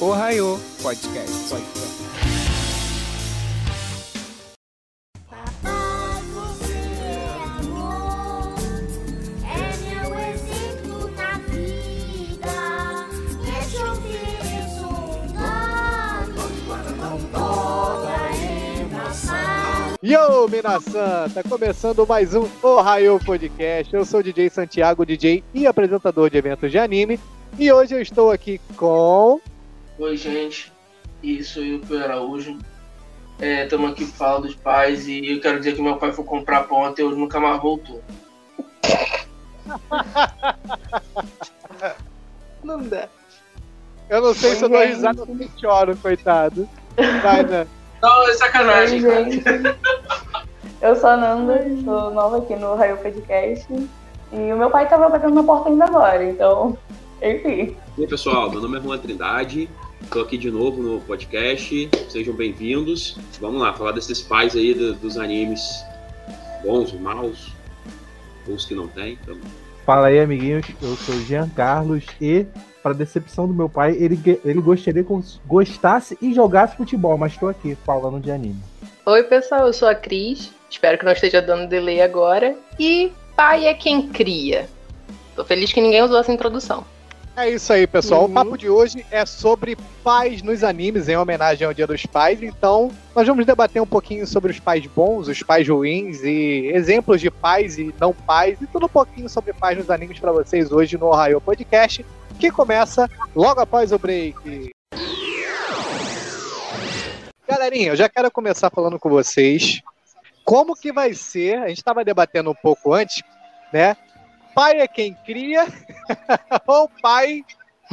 Ohio Podcast. Podcast. Emoção. Yo, Minasan! Tá começando mais um Ohio Podcast. Eu sou o DJ Santiago, DJ e apresentador de eventos de anime. E hoje eu estou aqui com. Oi, gente. Isso, eu, Pio Araújo. Estamos aqui para falar dos pais e eu quero dizer que meu pai foi comprar pão até hoje nunca mais voltou. Não dá. Eu não sei se eu dou risada ou se eu choro, coitado. Vai, né? Não, é Oi, sacanagem, gente. Eu sou a Nanda, sou nova aqui no Raio Podcast. E o meu pai tava batendo na porta ainda agora, então, enfim. E aí, pessoal, meu nome é Juan Trindade, estou aqui de novo no podcast, sejam bem-vindos. Vamos lá, falar desses pais aí do- dos animes bons, maus, os que não tem. Então, Fala aí, amiguinhos. Eu sou o Jean Carlos e, para decepção do meu pai, ele, ele gostaria que eu gostasse e jogasse futebol, mas estou aqui falando de anime. Oi, pessoal, eu sou a Cris. Espero que não esteja dando delay agora. E pai é quem cria. Tô feliz que ninguém usou essa introdução. É isso aí, pessoal. Uhum. O papo de hoje é sobre pais nos animes, em homenagem ao Dia dos Pais. Então, nós vamos debater um pouquinho sobre os pais bons, os pais ruins e exemplos de pais e não pais e tudo um pouquinho sobre pais nos animes para vocês hoje no Ohio Podcast, que começa logo após o break. Galerinha, eu já quero começar falando com vocês como que vai ser. A gente estava debatendo um pouco antes, né? Pai é quem cria ou pai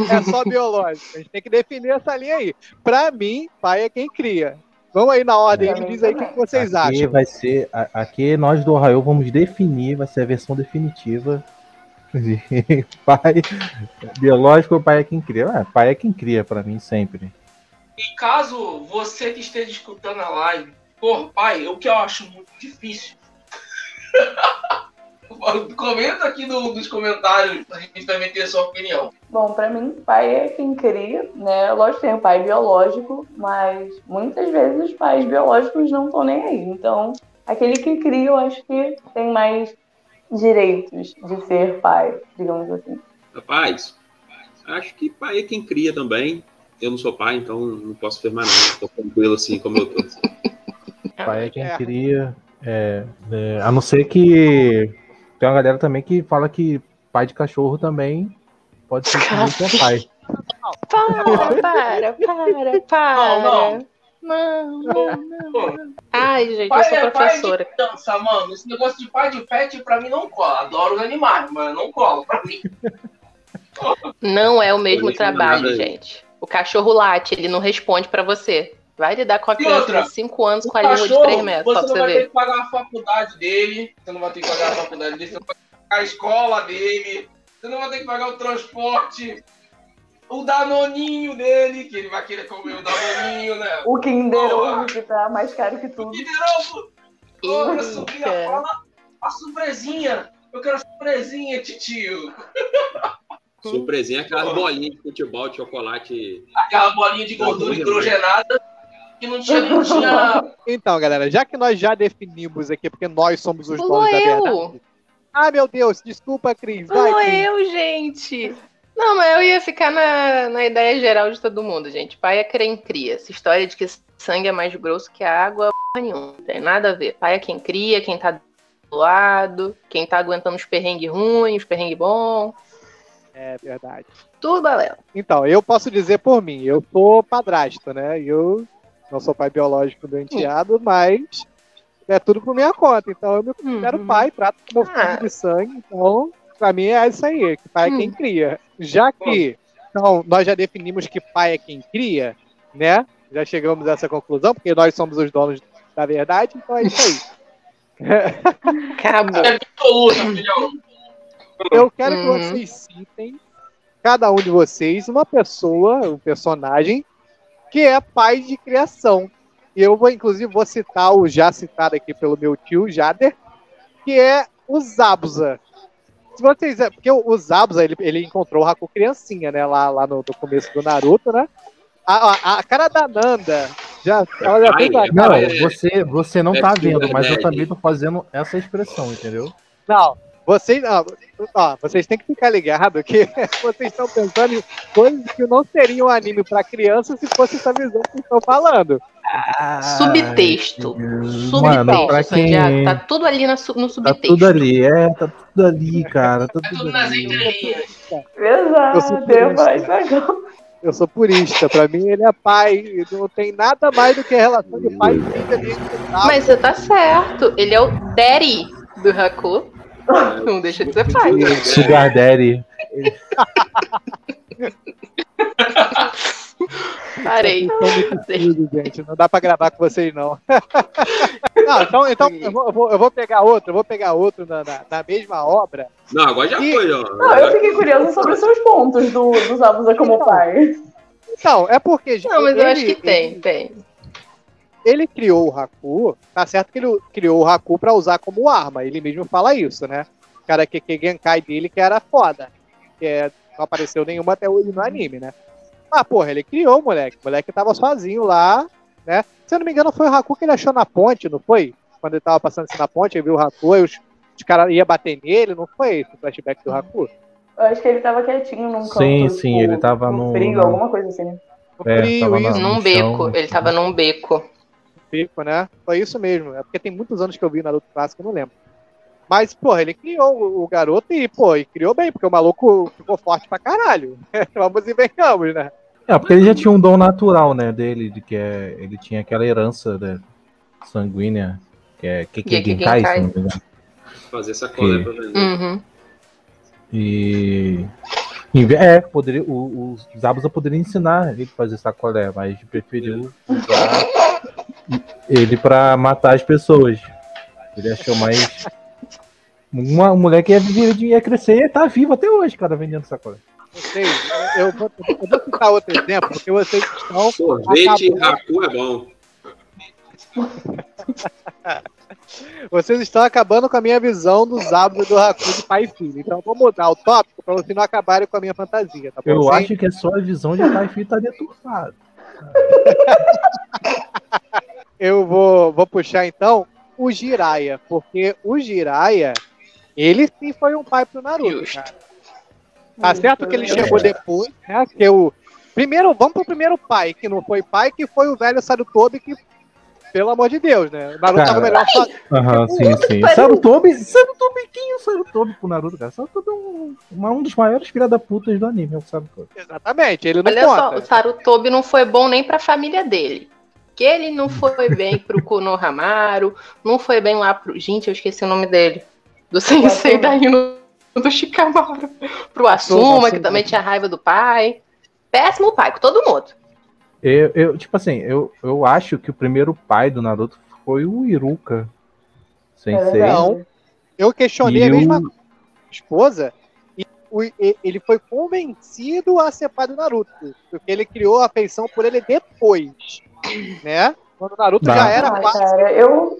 é só biológico? A gente tem que definir essa linha aí. Pra mim, pai é quem cria. Vamos aí na ordem, Pra me diz aí o que vocês aqui acham. vai ser. Aqui nós do Ohio vamos definir, vai ser a versão definitiva. de pai biológico ou pai é quem cria? Ah, pai é quem cria pra mim sempre. E caso você que esteja escutando a live, por pai, o que eu acho muito difícil. Comenta aqui no- nos comentários pra gente também ter a sua opinião. Bom, pra mim, pai é quem cria, né? Lógico que tem o pai biológico, mas muitas vezes os pais biológicos não estão nem aí. Então, aquele que cria, eu acho que tem mais direitos de ser pai, digamos assim. rapaz, acho que pai é quem cria também. Eu não sou pai, então não posso afirmar não. Tô tranquilo assim como eu tô. Pai é quem É. cria. é, é, a não ser que tem uma galera também que fala que pai de cachorro também pode ser que é pai. Para, para, para, para. Não, Não, não, não. Ai, gente, eu Pai sou é pai professora. de criança, mano. Esse negócio de pai de pet pra mim não cola. Adoro os animais, mas não cola pra mim. Não é o mesmo Não trabalho, gente. O cachorro late, ele não responde pra você. Vai lidar com a criança outra, de 5 anos O com a língua de cachorro, 3 metros, só você pra não você vai ter ver. que pagar a faculdade dele, você não vai ter que pagar a faculdade dele, você não vai ter que pagar a escola dele, você não vai ter que pagar o transporte, o danoninho dele, que ele vai querer comer o danoninho, né? O Kinder. Ovo, que tá mais caro que O tudo. Kinder Ovo! Ô, minha sobrinha, fala a surpresinha! Eu quero a surpresinha, titio! Surpresinha, aquelas bolinhas de futebol, de chocolate. Aquela bolinha de gordura bom, hidrogenada que não tinha nem tinha. Então, galera, já que nós já definimos aqui, porque nós somos os Pulou donos da verdade. eu! Ah, meu Deus, desculpa, Cris. Vai, Pulou Cris. eu, gente! Não, mas eu ia ficar na, na ideia geral de todo mundo, gente. Pai é quem cria. Essa história de que sangue é mais grosso que a água, porra nenhuma. Não tem nada a ver. Pai é quem cria, quem tá do lado, quem tá aguentando os perrengues ruins, os perrengues bons. É verdade. Tudo balela. Então, eu posso dizer por mim, eu sou padrasto, né? Eu não sou pai biológico do enteado, mas é tudo por minha conta. Então eu me considero Uhum. pai, trato como filho Ah. de sangue. Então, pra mim é isso aí, que pai é quem Hum. cria. Já que então, nós já definimos que pai é quem cria, né? Já chegamos a essa conclusão, porque nós somos os donos da verdade, então é isso aí. Acabou. É. Eu quero que Uhum. vocês citem, cada um de vocês, uma pessoa, um personagem, que é pai de criação. E eu vou, inclusive, vou citar o já citado aqui pelo meu tio, Jader, que é o Zabuza. Se vocês. Porque o Zabuza, ele, ele encontrou o Haku criancinha, né? Lá, lá no, no começo do Naruto, né? A, a- a cara da Nanda. Já, ela já fez a Ai, Não, cara. é- você, você não é tá vendo, mas eu também tô fazendo essa expressão, entendeu? Não, vocês, não, ó, vocês têm que ficar ligados que vocês estão pensando em coisas que não seriam anime pra criança se fosse essa visão que estão falando. Subtexto. Mano, pra Subtexto, Santiago. quem- Tá tudo ali na no Tá subtexto. tudo ali, é, tá tudo ali, cara. Tá Tá tudo tudo nas entrelinhas. Eu sou Exato, é mais. Eu sou purista, pra mim ele é pai, não tem nada mais do que a relação de pai e filho ali. tá? Mas você tá certo. Ele é o daddy do Haku. Não deixa de ser pai. Sugar Daddy. Parei. Filhos, gente. Não dá pra gravar com vocês, não. não, então, então eu, vou, eu vou- eu vou pegar outro, eu vou pegar outro na, na- na mesma obra. Não, agora já E- foi, ó. Não, eu fiquei curiosa sobre os seus pontos do, dos Abusa como pai. Não, é porque. Não, mas eu ele- acho que tem, tem. Ele criou o Haku, tá certo que ele criou o Haku pra usar como arma, ele mesmo fala isso, né? O cara que que Genkai dele que era foda, que é, não apareceu nenhuma até hoje no anime, né? Ah, porra, ele criou o moleque, o moleque tava sozinho lá, né? Se eu não me engano foi o Haku que ele achou na ponte, não foi? Quando ele tava passando assim na ponte, ele viu o Haku, e os, os caras iam bater nele, não foi esse o flashback do Haku? Eu acho que ele tava quietinho num canto. Sim, sim, ele tava no no- frio, no- alguma coisa assim. É, frio, tava na- Num beco. chão. Ele tava num beco. Pico, né? Foi isso mesmo. É porque tem muitos anos que eu vi Naruto clássico, eu não lembro. Mas, porra, ele criou o- garoto e, pô, e criou bem, porque o maluco ficou forte pra caralho. Vamos e venhamos, né? É, porque ele já tinha um dom natural, né, dele, de que é, ele tinha aquela herança né, sanguínea, que é Genkai, Genkai. não me engano. Fazer sacola Que- pra vender. Uhum. E. É, poderia, o, o Zabuza poderia ensinar ele a fazer sacolé, mas preferiu usar ele pra matar as pessoas. Ele achou mais. Uma, um moleque ia, ia crescer e tá vivo até hoje, cara, vendendo sacolé. Vocês, eu vou, eu vou citar outro exemplo, porque vocês estão. Sorvete acabando- Raku é bom. Vocês estão acabando com a minha visão dos hábitos do Haku de pai e filho. Então eu vou mudar o tópico pra vocês não acabarem com a minha fantasia, tá bom? Eu acho que a sua visão de pai e filho tá deturpada. eu vou, vou puxar então o Jiraiya, porque o Jiraiya, ele sim foi um pai pro Naruto, Justo. cara. Tá certo que ele É. chegou depois, né? Que o primeiro, vamos pro primeiro pai, que não foi pai, que foi o velho Sarutobi, que pelo amor de Deus, né? O Naruto Cara, tava melhor só. Aham, sim, sim. pariu. Sarutobi, Sarutobi, quem é o Sarutobi pro Naruto, cara? Sarutobi é um, uma- um dos maiores filha da putas do anime, é o Sarutobi. Exatamente, ele não Olha só, conta. o Sarutobi não foi bom nem pra família dele. Que ele não foi bem pro Konohamaru, não foi bem lá pro. Gente, eu esqueci o nome dele. Do sensei da Ino do Shikamaru. Pro Asuma, que também tinha raiva do pai. Péssimo pai, com todo mundo. Eu, eu, tipo assim, eu, eu acho que o primeiro pai do Naruto foi o Iruka. Sensei. É Não. Eu questionei E a mesma o- esposa ele foi convencido a ser pai do Naruto, porque ele criou a afeição por ele depois, né? Quando o Naruto Tá. já era Ah, quase cara, eu,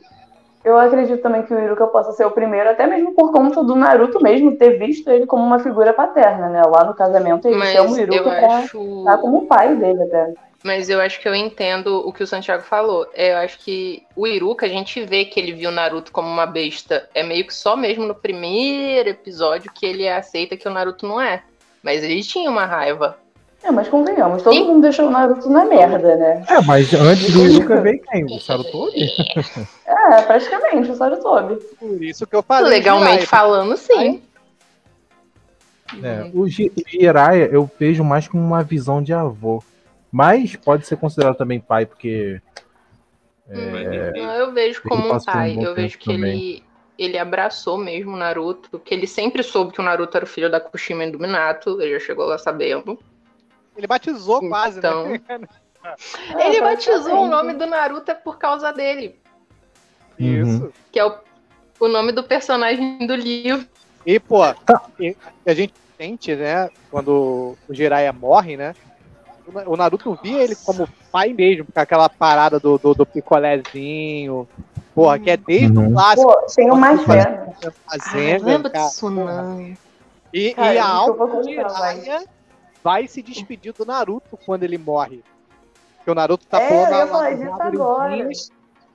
eu acredito também que o Iruka possa ser o primeiro, até mesmo por conta do Naruto mesmo ter visto ele como uma figura paterna, né? Lá no casamento ele Mas chama o Iruka pra acho. estar como pai dele até. Mas eu acho que eu entendo o que o Santiago falou. É, Eu acho que o Iruka, a gente vê que ele viu o Naruto como uma besta. É meio que só mesmo no primeiro episódio que ele aceita que o Naruto não é. Mas ele tinha uma raiva. É, mas convenhamos, todo Sim. mundo deixou o Naruto na merda, né? É, mas antes do Iruka veio quem? O Sarutobi? É, praticamente, o Sarutobi. por isso que eu falei. Legalmente falando, sim. É, o Jiraiya eu vejo mais como uma visão de avô. Mas pode ser considerado também pai, porque. É, Não, eu vejo como um um pai. bom eu vejo que também. ele, ele abraçou mesmo o Naruto. Que ele sempre soube que o Naruto era o filho da Kushima e do Minato. Ele já chegou lá sabendo. Ele batizou quase, Então. né? É, ele batizou o nome do Naruto é por causa dele. Isso. Que é o, o nome do personagem do livro. E, pô, Tá. e a gente sente, né, quando o Jiraiya morre, né? O Na- O Naruto via ele como pai mesmo, com aquela parada do, do, do picolézinho. Porra, que é desde Uhum. o clássico Pô, tenho mais fé. da Ah, fazenda. lembra cara. não. E, Cara, e a alma. Jiraiya vai se despedir do Naruto quando ele morre. Porque o Naruto tá É.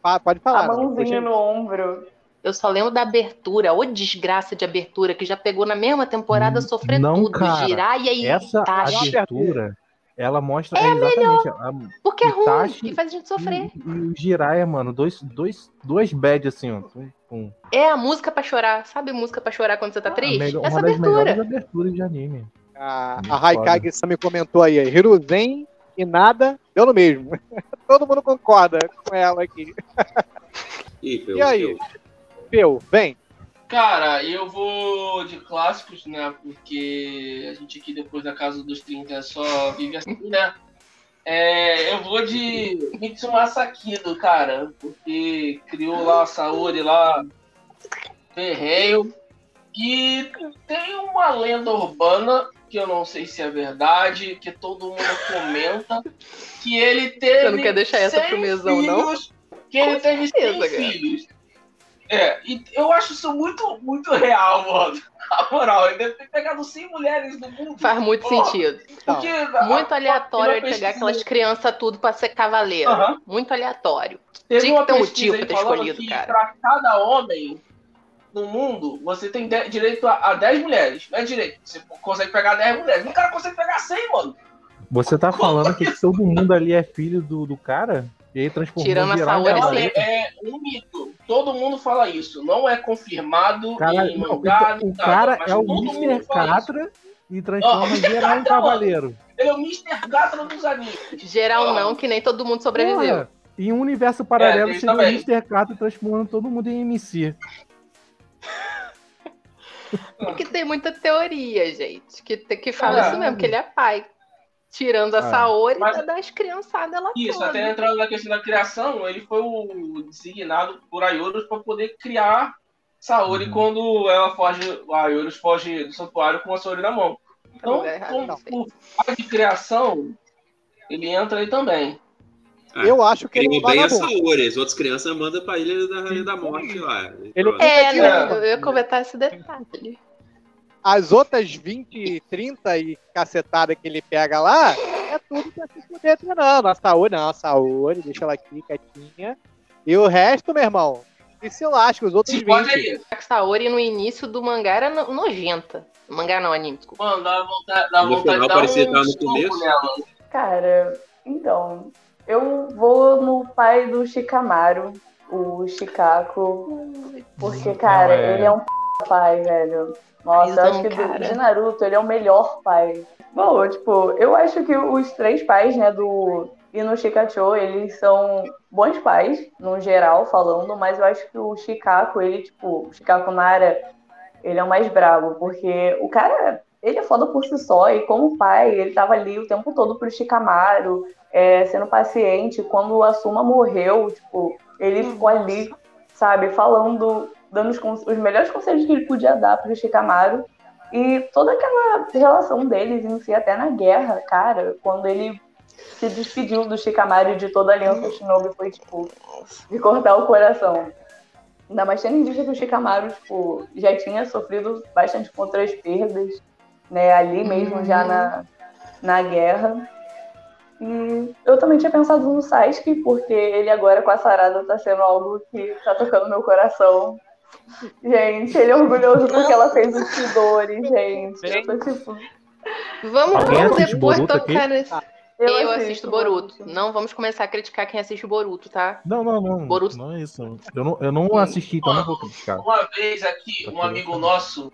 Ah, pode falar. A Naruto, mãozinha no ombro. Eu só lembro da abertura, ô desgraça de abertura, que já pegou na mesma temporada Hum, sofrendo não, tudo. cara. Jiraiya e Essa Itachi. abertura, ela mostra exatamente. a- Porque é ruim, que faz a gente sofrer. E, e o Jiraiya, mano, dois, dois, duas bad assim, ó. Pum, pum. É a música pra chorar. Sabe música pra chorar quando você tá A triste? melhor- Essa uma das abertura. melhores aberturas de anime. A, Muito a Raikage Sami comentou aí, Hiruzen e nada, deu no mesmo. Todo mundo concorda com ela aqui. Ih, Peu, E aí? Peu, vem. Cara, eu vou de clássicos, né? Porque a gente aqui depois da casa dos 30 só vive assim, né? É, eu vou de Mitsumasa Kido, cara, porque criou lá a Saori lá, ferreio. E tem uma lenda urbana, que eu não sei se é verdade, que todo mundo comenta, que ele teve Você não quer deixar essa 100 pro mesão, não? Que ele Com teve 100 certeza, filhos. É, e eu acho isso muito, muito real, mano. Na moral, ele deve ter pegado 100 mulheres do mundo. Faz muito Porra, sentido. Porque, Muito a- aleatório a- ele pegar aquelas crianças tudo pra ser cavaleiro. Aham. Muito aleatório. Teve Tinha uma que ter um motivo pra ter escolhido, que cara. Pra cada homem no mundo, você tem de- direito a, a 10 mulheres. Não é direito. Você consegue pegar 10 mulheres. O cara consegue pegar 100, mano. Você tá falando que todo mundo ali é filho do, do cara? E aí transformou Tirando a Saori, Olha, cavaleiro? é um mito. Todo mundo fala isso. Não é confirmado Caralho, em não, mangá, então, nem o nada, cara mas é o Mr. Catra e transforma Mr. Jiraiya em Catra, cavaleiro. Ele é o Mr. Gatra dos animes. Geral Ah. não, que nem todo mundo sobreviveu. Porra, em um universo paralelo tem seria o também. Mr. Catra transformando todo mundo em MC. Porque tem muita teoria, gente, que, que fala Ah. isso mesmo, que ele é pai. Tirando a Ah. Saori Mas- das criançadas lá Isso, toda. até entrando na questão da criação, ele foi o designado por Ayorus para poder criar Saori Uhum. quando ela foge, o Ayorus foge do santuário com a Saori na mão. Então, como por de criação, ele entra aí também. Ah, Eu acho que ele é um Criou bem a. Saori, as outras crianças mandam pra Ilha da Rainha da Morte lá. Ele-. É, né? direto. Eu ia comentar esse detalhe. As outras 20, 30 e cacetada que ele pega lá, é tudo pra se fuder treinando. A Saori não, a Saori, deixa ela aqui quietinha. E o resto, meu irmão, e se lasca, os outros Se 20. pode aí. A Saori no início do mangá era no- nojenta. Mangá não, anime, desculpa. Mano, dá vontade, dá No vontade de final dar parecia um no começo. nela. Cara, então, eu vou no pai do Shikamaru, o Shikako, porque, cara, é. ele é um p... pai, velho. Nossa, eu acho que do- de Naruto ele é o melhor pai. Bom, tipo, eu acho que os três pais, né, do Ino Shikacho, eles são bons pais, no geral, falando, mas eu acho que o Shikako, ele, tipo, o Shikako Nara, ele é o mais brabo, porque o cara, ele é foda por si só, e como pai, ele tava ali o tempo todo pro Shikamaru, é, sendo paciente. Quando o Asuma morreu, tipo, ele ficou ali, sabe, falando, dando os, os melhores conselhos que ele podia dar pro Shikamaru. E toda aquela relação deles em si, até na guerra, cara, quando ele se despediu do Shikamaru e de toda a aliança Shinobi, foi, tipo, de cortar o coração. Ainda mais tendo em vista que o Shikamaru, tipo, já tinha sofrido bastante com outras perdas, né, ali mesmo, já na, na guerra. E eu também tinha pensado no Sasuke, porque ele agora com a Sarada tá sendo algo que tá tocando meu coração. Gente, ele é orgulhoso porque ela fez o Chidori, gente. Eu tô tipo. Vamos, depois Boruto tocar nesse. Eu, assisto Boruto. Não vamos começar a criticar quem assiste Boruto, tá? Não, não, não. Boruto. Não é isso. Eu não, eu não assisti, então não vou criticar. Uma vez aqui, um amigo nosso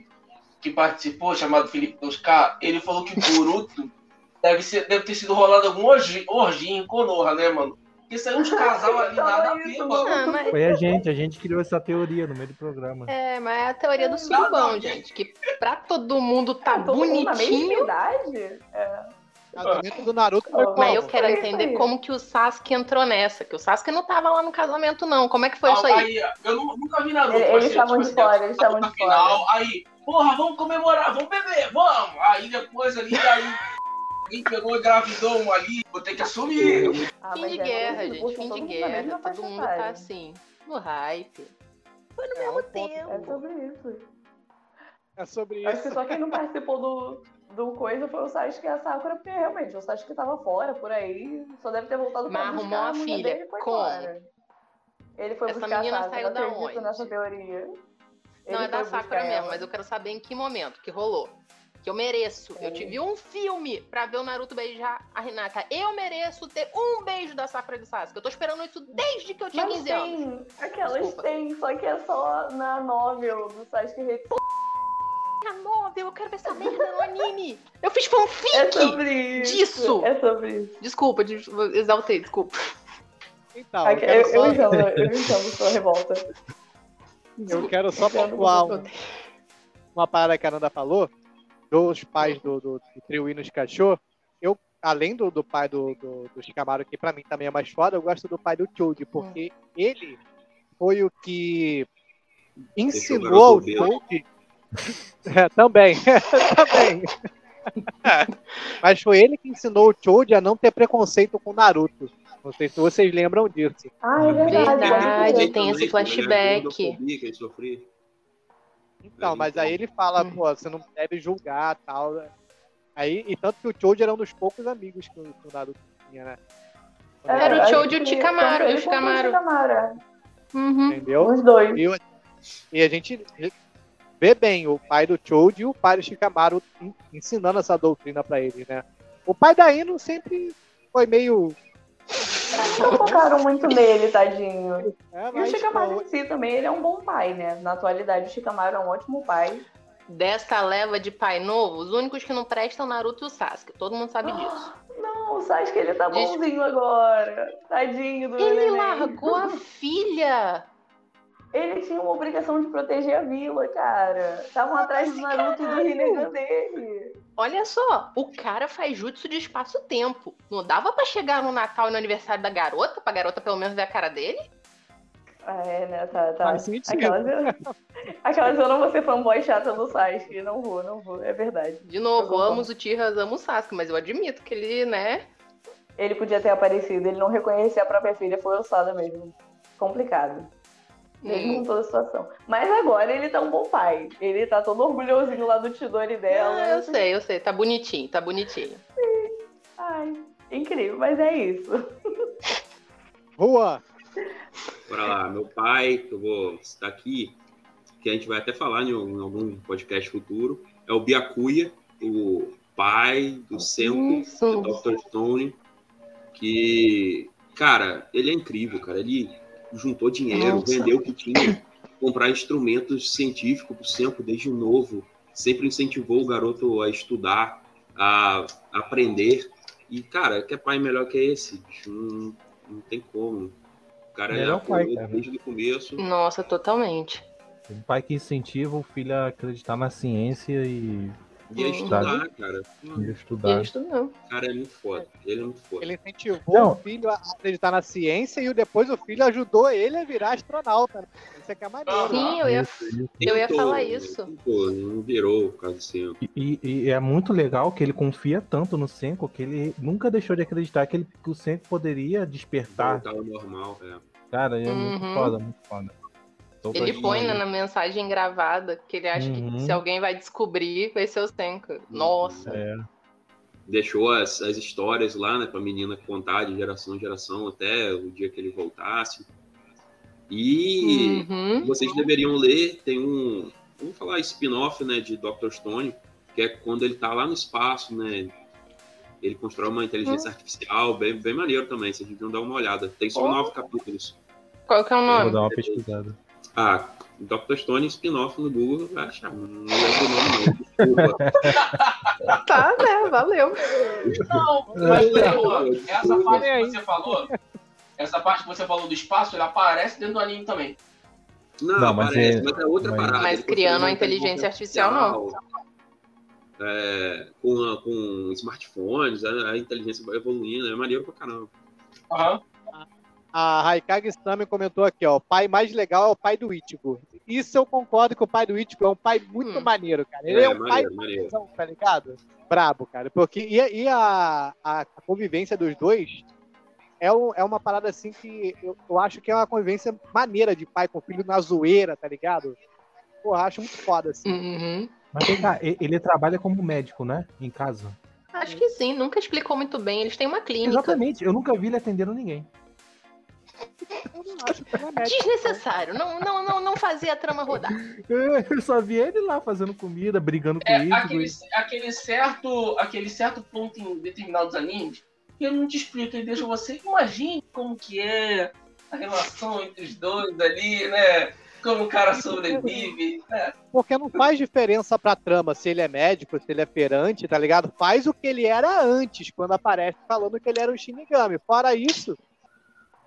que participou, chamado Felipe 2K, ele falou que o Boruto deve, ser, deve ter sido rolado algum orgia, orgia em Konoha, né, mano? Porque saiu uns casal ali, nada a ver, mano. Ah, mas, Foi a gente, a gente criou essa teoria no meio do programa. é, mas é a teoria do surubão, gente. Que pra todo mundo tá Todo mundo na mesma bonitinho. idade? O casamento do Naruto foi Mas como? eu quero entender aí. como que o Sasuke entrou nessa. Que o Sasuke não tava lá no casamento, não. Como é que foi isso aí? eu nu- nunca vi Naruto. Eles mas, tipo estavam de assim, fora, eles estavam de final, Aí, porra, vamos comemorar, vamos beber, vamos. Aí depois ali, aí alguém pegou e engravidou um ali, vou ter que assumir. Ah, Fim de é guerra, isso, gente. Fim de todo mundo na guerra. Todo mundo tá assim, no hype. Foi no É, mesmo ponto. É tempo. sobre isso. É sobre Acho que isso. só quem não participou do, do coisa foi o Sasuke e a Sakura, porque realmente o Sasuke tava fora, por aí, só deve ter voltado pra Mas buscar arrumou a mulher filha. dele foi Como? embora. Ele foi Essa buscar menina a Sakura, saiu eu da onde? nessa teoria. Não, Ele é da Sakura mesmo, ela. mas eu quero saber em que momento que rolou. Que eu mereço. Eu tive um filme pra ver o Naruto beijar a Hinata. Eu mereço ter um beijo da Sakura e do Sasuke. Eu tô esperando isso desde que eu tinha Mas 15 anos. tem, aquelas Desculpa. tem, só que é só na novel do Sasuke Rei. A novel, eu quero ver essa merda no anime. Eu fiz É fanfic! sobre isso. disso. É sobre isso. Desculpa, des- exaltei, desculpa. Então, eu Ok, quero eu, só, eu entendo, eu entendo sua revolta. eu quero só pontuar um- uma parada que a Nanda falou, dos pais do, do, do trio Inos Cachorro, eu, além do, do pai do, do, do Shikamaru, que pra mim também é mais foda, eu gosto do pai do Choji, porque ele foi o que ensinou ao garoto Choji. É, também, também. Mas foi ele que ensinou o Choji a não ter preconceito com Naruto. Não sei se vocês lembram disso. Ah, é verdade. Verdade, pode tem esse flashback. né? Que ele sofria. Então, mas aí ele fala, Hum. pô, você não deve julgar tal. né? Aí, e tanto que o Choji era um dos poucos amigos que o, que o Naruto tinha, né? Era o Choji e o tanto e o. Shikamaru, é. Uhum. Entendeu? Os dois. E, e a gente vê bem o pai do Choji e o pai do Shikamaru en- ensinando essa doutrina pra ele, né? O pai da Ino sempre foi meio. Não focaram muito nele, tadinho. É, E o mas, Shikamaru pô, em si também, ele é um bom pai, né? Na atualidade, o Shikamaru é um ótimo pai. Dessa leva de pai novo, os únicos que não prestam Naruto e o Sasuke. Todo mundo sabe disso. Não, o Sasuke, ele tá Diz- bonzinho agora. Tadinho do Ele neném. largou a filha. Ele tinha uma obrigação de proteger a vila, cara. Estavam atrás do Naruto e do Rinnegan dele. Olha só, o cara faz jutsu de espaço-tempo. Não dava pra chegar no Natal e no aniversário da garota, pra garota pelo menos ver a cara dele? É, né? Tá, tá. Faz sentido. Aquelas, aquelas eu não vou ser fanboy chata do Sasuke. Não vou, não vou. É verdade. De novo, Eu amo os Uchihas, amo o Sasuke, mas eu admito que ele, né? Ele podia ter aparecido, ele não reconhecia a própria filha, foi ossada mesmo. Complicado. Mesmo Hum. com toda a situação. Mas agora ele tá um bom pai. Ele tá todo orgulhosinho lá do Tidori dela. Ah, eu sei, eu sei. Tá bonitinho, tá bonitinho. Ai, incrível, mas é isso. Juan, Bora lá, meu pai, que eu vou citar aqui, que a gente vai até falar em, um- em algum podcast futuro, é o Byakuya, o pai do Senko, do Dr. Stone, que, cara, ele é incrível, cara. Ele juntou dinheiro, Nossa. vendeu o que tinha, comprar instrumentos científicos Senko desde novo, sempre incentivou o garoto a estudar, a aprender. E, cara, que pai melhor que esse? Não, não tem como. O cara é pai, cara. desde o começo. Nossa, totalmente. Um pai que incentiva o filho a acreditar na ciência e, E a Uhum. estudar, cara. e Ele estudar. estudou. O cara é muito foda. Ele é muito foda. ele incentivou Não. o filho a acreditar na ciência e o- depois o filho ajudou ele a virar astronauta. né? Isso é que é maneiro. Sim, eu ia, Isso, eu ia Tentou, falar isso. tentou, não virou por causa do Senko. E, e é muito legal que ele confia tanto no Senko que ele nunca deixou de acreditar que, ele, que o Senko poderia despertar. Voltar ao normal, é. Cara, é muito Uhum. foda, muito foda. Tô Ele põe né, na mensagem gravada que ele acha Uhum. que se alguém vai descobrir, vai ser o Senko. Nossa. É, Deixou as, as histórias lá, né, pra menina contar de geração em geração até o dia que ele voltasse. E Uhum. vocês deveriam ler, tem um, vamos falar spin-off, né, de Dr. Stone, que é quando ele tá lá no espaço, né, ele constrói uma inteligência artificial, bem, bem maneiro também, vocês deviam dar uma olhada. Tem só Oh. nove capítulos. Qual que é o vou nome? dar uma pesquisada. Ah, Dr. Stone spin-off no Google, vai achar. Não lembro o nome, não. Desculpa. Tá, né? Valeu. Não, mas Leoa, essa parte que você falou, essa parte que você falou do espaço, ele aparece dentro do anime também. Não, Não, mas parece, é- mas é outra mas- parada. Mas criando a inteligência artificial, não. É, com, com smartphones, a, a inteligência vai evoluindo, é maneiro pra caramba. Aham. A Raikage Stami comentou aqui, ó. O pai mais legal é o pai do Ichigo. Isso eu concordo que o pai do Ichigo é um pai muito Hum. maneiro, cara. Ele é, um pai maneiro, maneiro. tá ligado? Brabo, cara. Porque, e, e a, a convivência dos dois é, um- é uma parada assim que eu, eu acho que é uma convivência maneira de pai com filho na zoeira, tá ligado? Porra, acho muito foda, assim. Uhum. Mas vem cá, ele trabalha como médico, né? Em casa. Acho que sim, nunca explicou muito bem. Eles têm uma clínica. Exatamente, eu nunca vi ele atendendo ninguém. Eu não acho que não é. Desnecessário. Não, não, não, não fazia a trama rodar. Eu só vi ele lá fazendo comida, brigando com É, isso. aquele, aquele, certo, aquele certo ponto em determinados animes que eu não te explico, ele deixa você imagine como que é a relação entre os dois ali, né? Como o cara sobrevive, né? Porque não faz diferença pra trama se ele é médico, se ele é feirante, tá ligado? Faz o que ele era antes, quando aparece falando que ele era um Shinigami. Fora isso,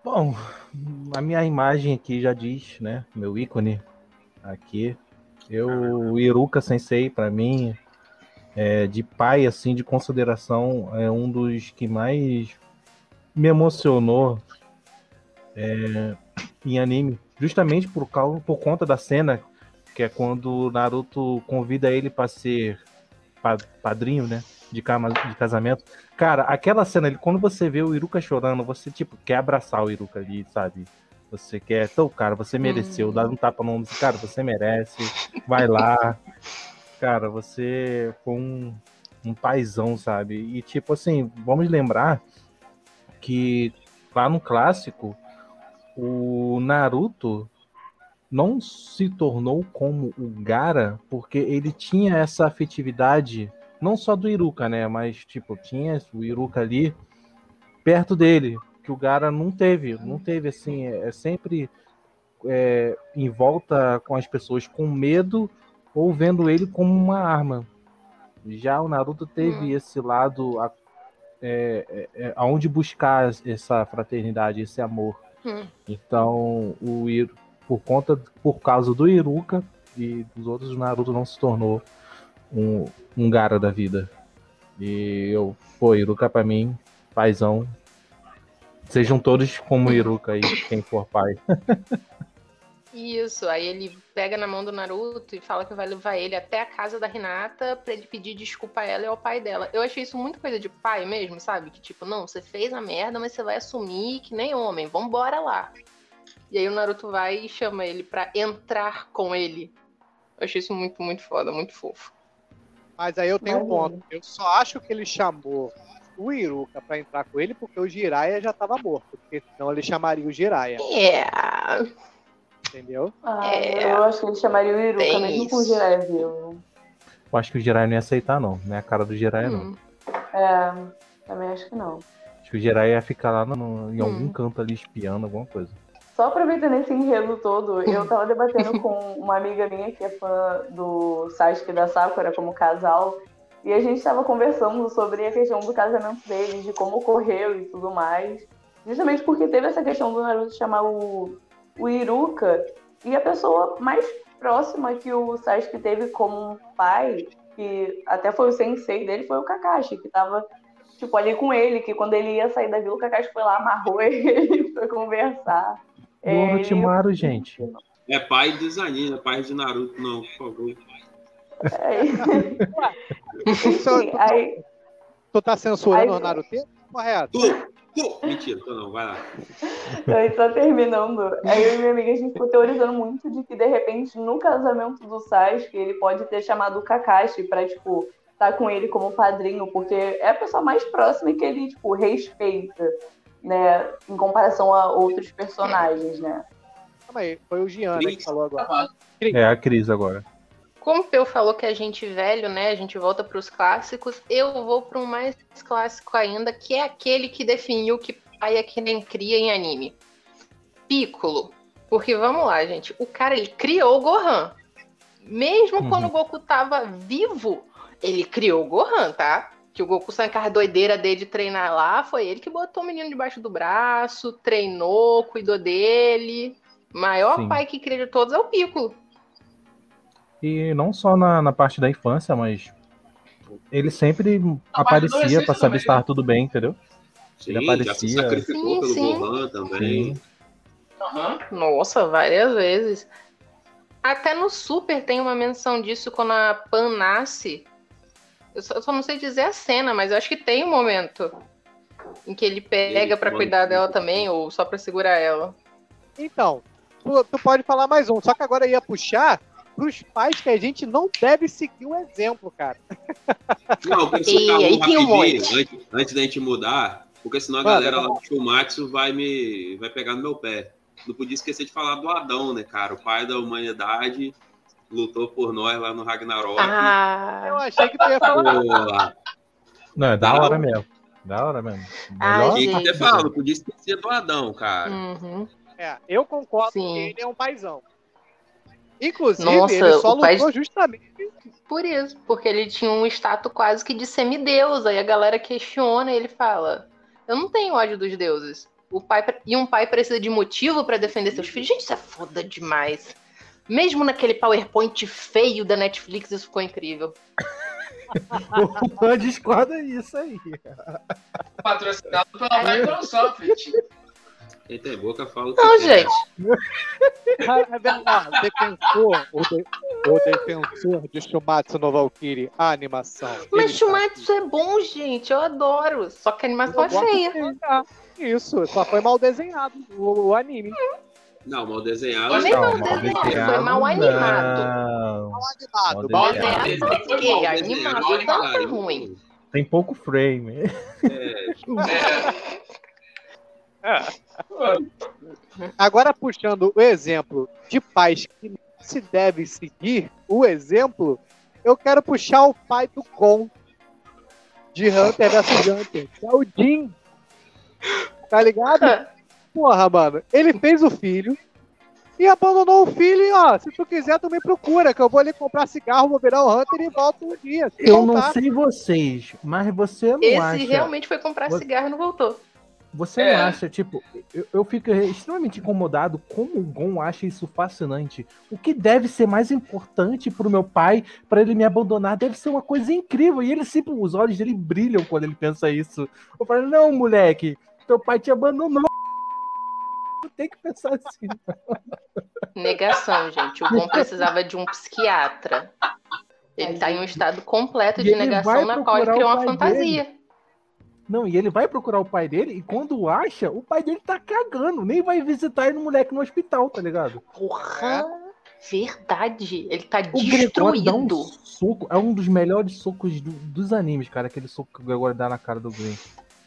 Bom, a minha imagem aqui já diz, né? Meu ícone aqui. Eu, Iruka Sensei, pra mim, é, de pai, assim, de consideração, é um dos que mais me emocionou é, em anime. Justamente por, causa, por conta da cena, que é quando Naruto convida ele pra ser pa- padrinho, né? De, casamento. Cara, aquela cena quando você vê o Iruka chorando, você, tipo, quer abraçar o Iruka ali, sabe? Você quer, então, cara, você mereceu, dá um tapa no ombro, cara, você merece, vai lá. Cara, você foi um, um paizão, sabe? E, tipo, assim, vamos lembrar que lá no clássico, o Naruto não se tornou como o Gara porque ele tinha essa afetividade não só do Iruka, né, mas tipo, tinha o Iruka ali perto dele, que o Gara não teve, não teve assim, é, é sempre é, em volta com as pessoas com medo ou vendo ele como uma arma. Já o Naruto teve esse lado a, é, é, é, aonde buscar essa fraternidade, esse amor. Hum. Então, o Ir- por conta, por causa do Iruka e dos outros, o Naruto não se tornou um, um Gara da vida. E eu, pô, Iruka pra mim, paizão. Sejam todos como Iruka aí, quem for pai. Isso, aí ele pega na mão do Naruto e fala que vai levar ele até a casa da Hinata pra ele pedir desculpa a ela e ao pai dela. Eu achei isso muito coisa de pai mesmo, sabe? Que tipo, não, você fez a merda, mas você vai assumir que nem homem, vambora lá. E aí o Naruto vai e chama ele pra entrar com ele. Eu achei isso muito, muito foda, muito fofo. Mas aí eu tenho um Imagina. ponto. Eu só acho que ele chamou o Iruka pra entrar com ele porque o Jiraiya já tava morto. Porque senão ele chamaria o Jiraiya, Yeah. entendeu? Ah, É. eu acho que ele chamaria o Iruka, Tem mesmo com o isso. Jiraiya vivo. Eu acho que o Jiraiya não ia aceitar, não. Não é a cara do Jiraiya, não. Hum. É, também acho que não. Acho que o Jiraiya ia ficar lá no- no- em algum Hum. canto ali espiando alguma coisa. Só aproveitando esse enredo todo, eu tava debatendo com uma amiga minha que é fã do Sasuke da Sakura como casal, e a gente tava conversando sobre a questão do casamento deles, de como ocorreu e tudo mais. Justamente porque teve essa questão do Naruto chamar o, o Iruka, e a pessoa mais próxima que o Sasuke teve como pai, que até foi o sensei dele, foi o Kakashi, que tava tipo, ali com ele, que quando ele ia sair da vila, o Kakashi foi lá, amarrou ele pra conversar. Do É, Orochimaru, gente. É pai dos animes, é pai de Naruto, não, por favor. Enfim, aí, tu tá censurando Aí- o Naruto? Correto. Tu, tu. Mentira, tô não, vai lá. aí só terminando, aí eu e minha amiga, a gente ficou teorizando muito de que, de repente, no casamento do Sasuke, ele pode ter chamado o Kakashi pra, tipo, estar com ele como padrinho, porque é a pessoa mais próxima que ele, tipo, respeita, né, em comparação a outros personagens, né. Calma aí, foi o Giana que Cris. falou agora. É a Cris agora. Como o Peu falou que a gente velho, né? A gente volta para os clássicos. Eu vou para um mais clássico ainda, que é aquele que definiu que pai é que nem cria em anime. Piccolo. Porque vamos lá, gente. O cara ele criou o Gohan. Mesmo Uhum. quando o Goku tava vivo, ele criou o Gohan, tá? Que o Goku com a doideira dele de treinar lá, foi ele que botou o menino debaixo do braço, treinou, cuidou dele. Maior Sim. pai que cria de todos é o Piccolo. E não só na, na parte da infância, mas ele sempre da aparecia pra saber se tava né? tudo bem, entendeu? Sim, Ele já se aparecia. sacrificou Sim, pelo sim. Gohan também. Sim. Aham. Nossa, várias vezes. Até no Super tem uma menção disso quando a Pan nasce. Eu só, eu só não sei dizer a cena, mas eu acho que tem um momento em que ele pega manda- cuidar dela também, ou só pra segurar ela. Então, tu, tu pode falar mais um, só que agora ia puxar pros pais que a gente não deve seguir o exemplo, cara. Não, eu quero E citar um tem um rapidinho, monte. antes, antes da gente mudar, porque senão a Manda, galera lá do Shumatsu vai me vai pegar no meu pé. Não podia esquecer de falar do Adão, né, cara? O pai da humanidade lutou por nós lá no Ragnarok. Eu Ah, achei que tu ia falar. Não, é da Não. hora mesmo. Da hora mesmo. Ai, Melhor- tinha que ter falado, podia esquecer do Adão, cara. uhum. É, eu concordo Sim. que ele é um paizão. Inclusive, Nossa, ele só o pai- lutou justamente. Por isso, porque ele tinha um status quase que de semideus. Aí a galera questiona e ele fala: Eu não tenho ódio dos deuses. O pai, pre- e um pai precisa de motivo pra defender seus filhos. Gente, isso é foda demais. Mesmo naquele PowerPoint feio da Netflix, isso ficou incrível. O Pan discorda disso aí. Patrocinado pela Microsoft. Quem tem boca fala o que Não, gente. É verdade, o defensor, o, de- o defensor de Shumatsu no Valkyrie, a animação. Mas Ele Shumatsu é bom, gente. Eu adoro. Só que a animação é Eu gosto feia. Ah, Isso, só foi mal desenhado o, o anime. Não, mal desenhado. Nem Não, mal desenhado, foi mal animado. não. Mal animado. Mal animado. Mal a desenhado, animação mal animado. ruim. Tem pouco frame. Agora, puxando o exemplo de pais que não se deve seguir, o exemplo, eu quero puxar o pai do Gon de Hunter vs Hunter, que é o Jin. Tá ligado? Porra, mano, ele fez o filho e abandonou o filho e, ó, se tu quiser, tu me procura, que eu vou ali comprar cigarro, vou virar o Hunter e volto um dia. Se Eu não voltar. sei vocês, mas você não Esse acha. realmente foi comprar Você- cigarro e não voltou. Você É. não acha, tipo, eu, eu fico extremamente incomodado como o Gon acha isso fascinante. O que deve ser mais importante pro meu pai, pra ele me abandonar, deve ser uma coisa incrível. E ele sempre, os olhos dele brilham quando ele pensa isso. Eu falo, não, moleque, teu pai te abandonou. Tem que pensar assim. Negação, gente. O Gon precisava de um psiquiatra. Ele tá em um estado completo de negação na qual ele criou uma fantasia. Não, e ele vai procurar o pai dele, e quando acha, o pai dele tá cagando. Nem vai visitar ele no moleque no hospital, tá ligado? Porra! Verdade. Ele tá O Gregório dá um destruído. soco, é um dos melhores socos do- dos animes, cara. Aquele soco que o Gregório dá na cara do Green.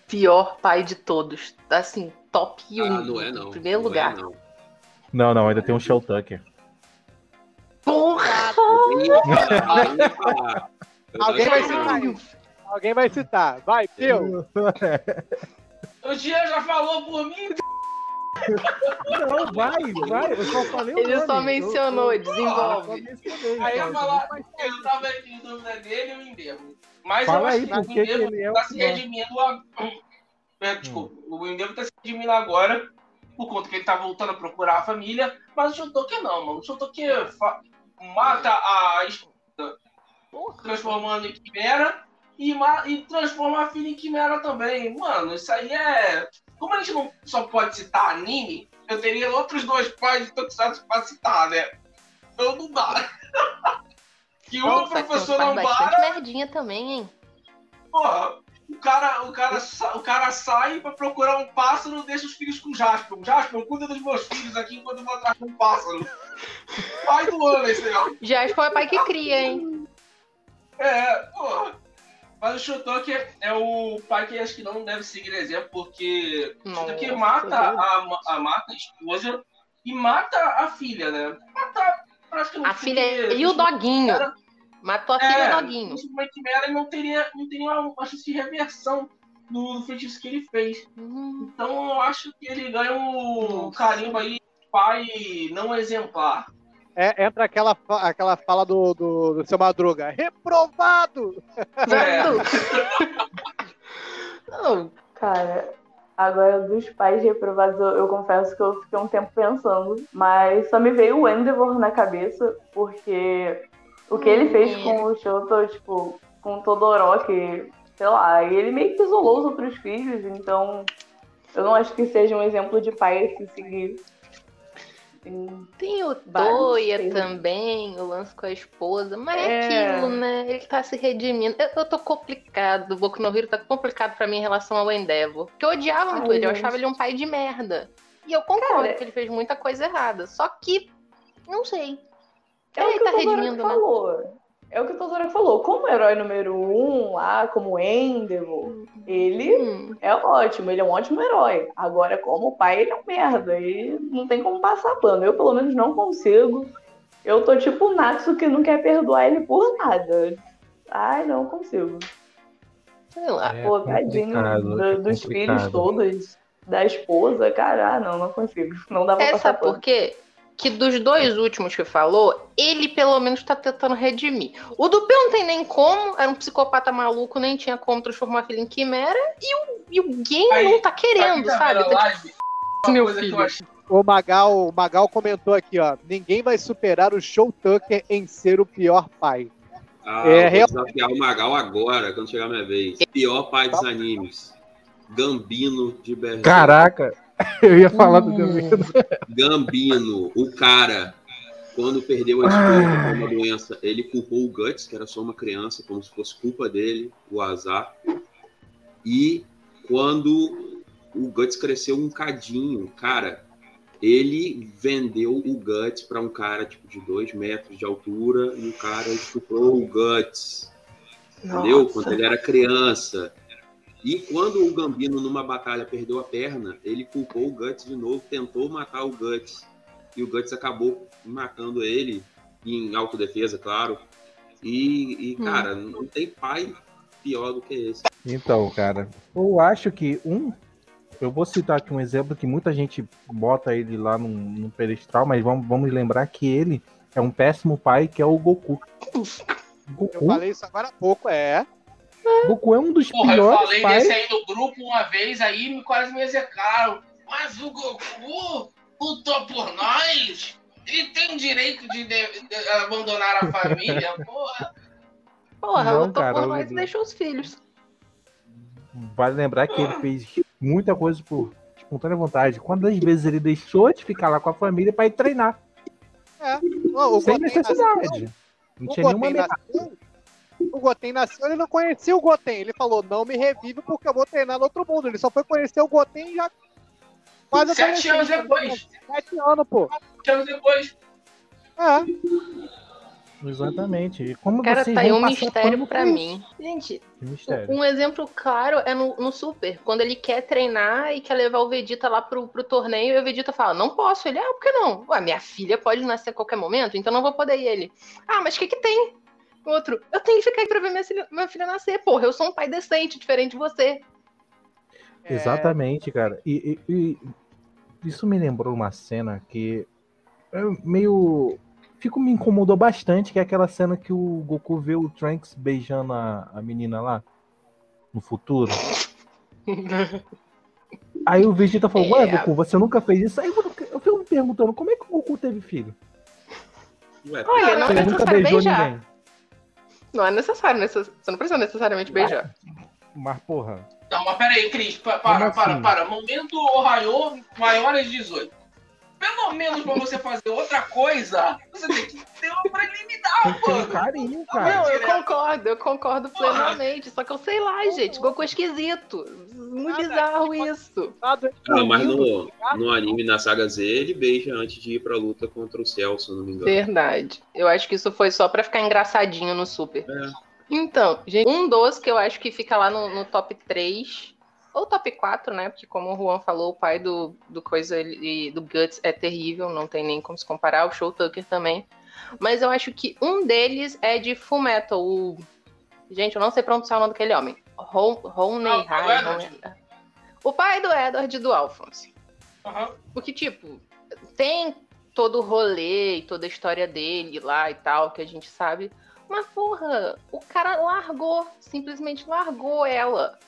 Pior pai de todos. Assim, top 1. Ah, não é não. Em primeiro Não é, lugar. não. Não, não, ainda tem um Shell Tucker. Porra! Alguém vai citar isso. Alguém vai citar. Vai, Pio. O Jean já falou por mim. Não, vai, vai. Eu só falei o Ele nome. só mencionou, Eu- eu- desenvolve. eu Aí eu ia falar, eu tava em dúvida dele e o Endeavor. Mas Fala eu acho aí, que o é o tá se redimindo. É, desculpa, o Endeavor tá se redimindo agora, por conta que ele tá voltando a procurar a família, mas o Shotoki não, mano. O Shotoki fa- mata a esposa, transformando em quimera, e, ma- e transforma a filha em quimera também. Mano, isso aí é... Como a gente não só pode citar anime, eu teria outros dois pais de Tokusatsu pra citar, né? Então não dá. que um é o Nossa, que professor faz bastante merdinha também, hein? porra, o cara, o, cara, o cara sai pra procurar um pássaro e deixa os filhos com o Jasper. Jasper, cuida dos meus filhos aqui enquanto eu vou atrás de um pássaro. Pai do ano esse aí. Jasper é pai que cria, hein? É, porra. Mas o Shotoki é, é o pai que acho que não deve seguir exemplo, porque o Shotoki Nossa, mata a, a, mata a esposa e mata a filha, né? Mata, que no A filha e o doguinho. Era- Matou a filha e É, o doguinho. Isso foi quimera e não teria, não teria uma, uma chance de reversão do, do feitiço que ele fez. Hum, Então eu acho que ele ganha um carimbo aí, pai não exemplar. É, entra aquela, aquela fala do, do, do seu Madruga. Reprovado! É. Não, Cara, agora dos pais reprovados, eu, eu confesso que eu fiquei um tempo pensando, mas só me veio o Endeavor na cabeça, porque o que ele fez com o Shoto, tipo, com o Todoroki, sei lá, e ele meio que isolou os outros filhos, então eu não acho que seja um exemplo de pai a se seguir. Tem- Tem o Toya também, o lance com a esposa, mas é, É. aquilo, né? Ele tá se redimindo. Eu, eu tô complicado, o Boku no Hero tá complicado pra mim em relação ao Endeavor. Porque eu odiava muito Ai, ele, eu gente. achava ele um pai de merda. E eu concordo Cara, que ele fez muita coisa errada. Só que, não sei. É o que tá o Todoroki né? falou. É o que o Todoroki falou. Como herói número um lá, como Endeavor, ele Hum, é ótimo, ele é um ótimo herói. Agora, como pai, ele é um merda. E não tem como passar pano. Eu, pelo menos, não consigo. Eu tô tipo o Natsu que não quer perdoar ele por nada. Ai, não consigo. sei lá. É Pô, tadinho do- é dos complicado. filhos todos, da esposa, cara, ah, não, não consigo. Não dá pra É, passar sabe por pano. quê? Que dos dois últimos que falou, ele pelo menos tá tentando redimir. O do não tem nem como, era um psicopata maluco, nem tinha como transformar a filha em quimera. E o, e o Game Aí, não tá querendo, tá sabe? vendo a Tá live, tipo, uma meu que filho. O Magal, o Magal comentou aqui, ó. Ninguém vai superar o Show Tucker em ser o pior pai. Ah, É, real- vou desafiar o Magal agora, quando chegar a minha vez. Pior pai dos animes. Gambino de Berlim. Caraca, eu ia falar do Hum. Gambino. Gambino, o cara, quando perdeu a esposa por uma doença, ele culpou o Guts, que era só uma criança, como se fosse culpa dele, o azar. E quando o Guts cresceu um cadinho, cara, ele vendeu o Guts para um cara tipo de dois metros de altura e o cara estuprou o Guts. Entendeu? Nossa. Quando ele era criança. E quando o Gambino, numa batalha, perdeu a perna, ele culpou o Guts de novo, tentou matar o Guts. E o Guts acabou matando ele, em autodefesa, claro. E, e, Hum. cara, não tem pai pior do que esse. Então, cara, eu acho que um. Eu vou citar aqui um exemplo que muita gente bota ele lá num, num pedestral, mas vamos, vamos lembrar que ele é um péssimo pai, que é o Goku. Eu Goku, falei isso agora há pouco, é. Goku é um dos Porra, eu piores falei pais. desse aí no grupo uma vez, aí quase me execraram. Mas o Goku lutou por nós? Ele tem direito de, de- de abandonar a família? Porra. Porra, Não, lutou cara, por eu- nós e deixou os filhos. Vale lembrar que ele fez muita coisa por espontânea vontade. Quantas vezes ele deixou de ficar lá com a família para ir treinar? Não, o sem necessidade. nasceu- Não o tinha nenhuma nasceu. O Goten nasceu, ele não conhecia o Goten. Ele falou, não me revive porque eu vou treinar no outro mundo. Ele só foi conhecer o Goten já quase Sete anos depois. Sete anos, pô. Sete anos depois. É. Exatamente. E Como Cara, vocês tá aí um mistério isso? mim. Gente, Que mistério. um exemplo claro é no, no Super, quando ele quer treinar e quer levar o Vegeta lá pro, pro torneio, e o Vegeta fala, não posso. Ele, ah, por que não? Ué, minha filha pode nascer a qualquer momento, então não vou poder ir. Ele, ah, mas o que que tem? Outro, eu tenho que ficar aqui pra ver minha filha, minha filha nascer. Porra, eu sou um pai decente, diferente de você. É. Exatamente, cara. E, e- e isso me lembrou uma cena que é meio. Fico, me incomodou bastante, que é aquela cena que o Goku vê o Trunks beijando a, a menina lá no futuro. Aí o Vegeta falou, ué, É. Goku, você nunca fez isso? Aí eu, eu fico me perguntando, como é que o Goku teve filho? Ué, Olha, não Se é ele nunca beijou beijar. ninguém. Não é necessário, necess- você não precisa necessariamente beijar. Mas, porra, Não, mas peraí, Cris, pa- para, para, assim? para. Momento Ohio, maiores de 18. Pelo menos pra você fazer outra coisa, você tem que ter uma preliminar, um mano. carinho, cara. Não, eu concordo, eu concordo plenamente. Só que eu sei lá, gente. Goku é esquisito. Muito bizarro isso. Ah, mas no, no anime, na saga Z, ele beija antes de ir pra luta contra o Cell, se eu não me engano. Verdade. Eu acho que isso foi só pra ficar engraçadinho no Super. É. Então, gente, um dos que eu acho que fica lá no, no top 3, ou top 4, né? Porque como o Juan falou, o pai do, do coisa ele- do Guts é terrível, não tem nem como se comparar, o Show Tucker também. Mas eu acho que um deles é de Full Metal, o... Gente, eu não sei pronunciar o nome daquele homem. Ron- Roney Ah, o High, Edward. Roney- O pai do Edward e do Alphonse. Aham. Porque, tipo, tem todo o rolê e toda a história dele lá e tal, que a gente sabe. Mas, porra, o cara largou, simplesmente largou ela.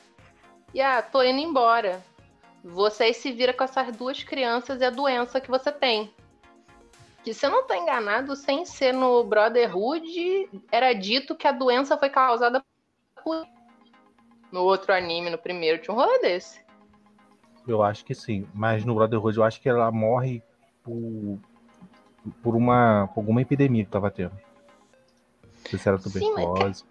E, ah, tô indo embora. Você se vira com essas duas crianças e a doença que você tem. Que se eu não tô enganado, sem ser no Brotherhood, era dito que a doença foi causada por. No outro anime, no primeiro, tinha um rolê desse. Eu acho que sim. Mas no Brotherhood eu acho que ela morre por, por uma por alguma epidemia que tava tendo. Se era Sim, tuberculose.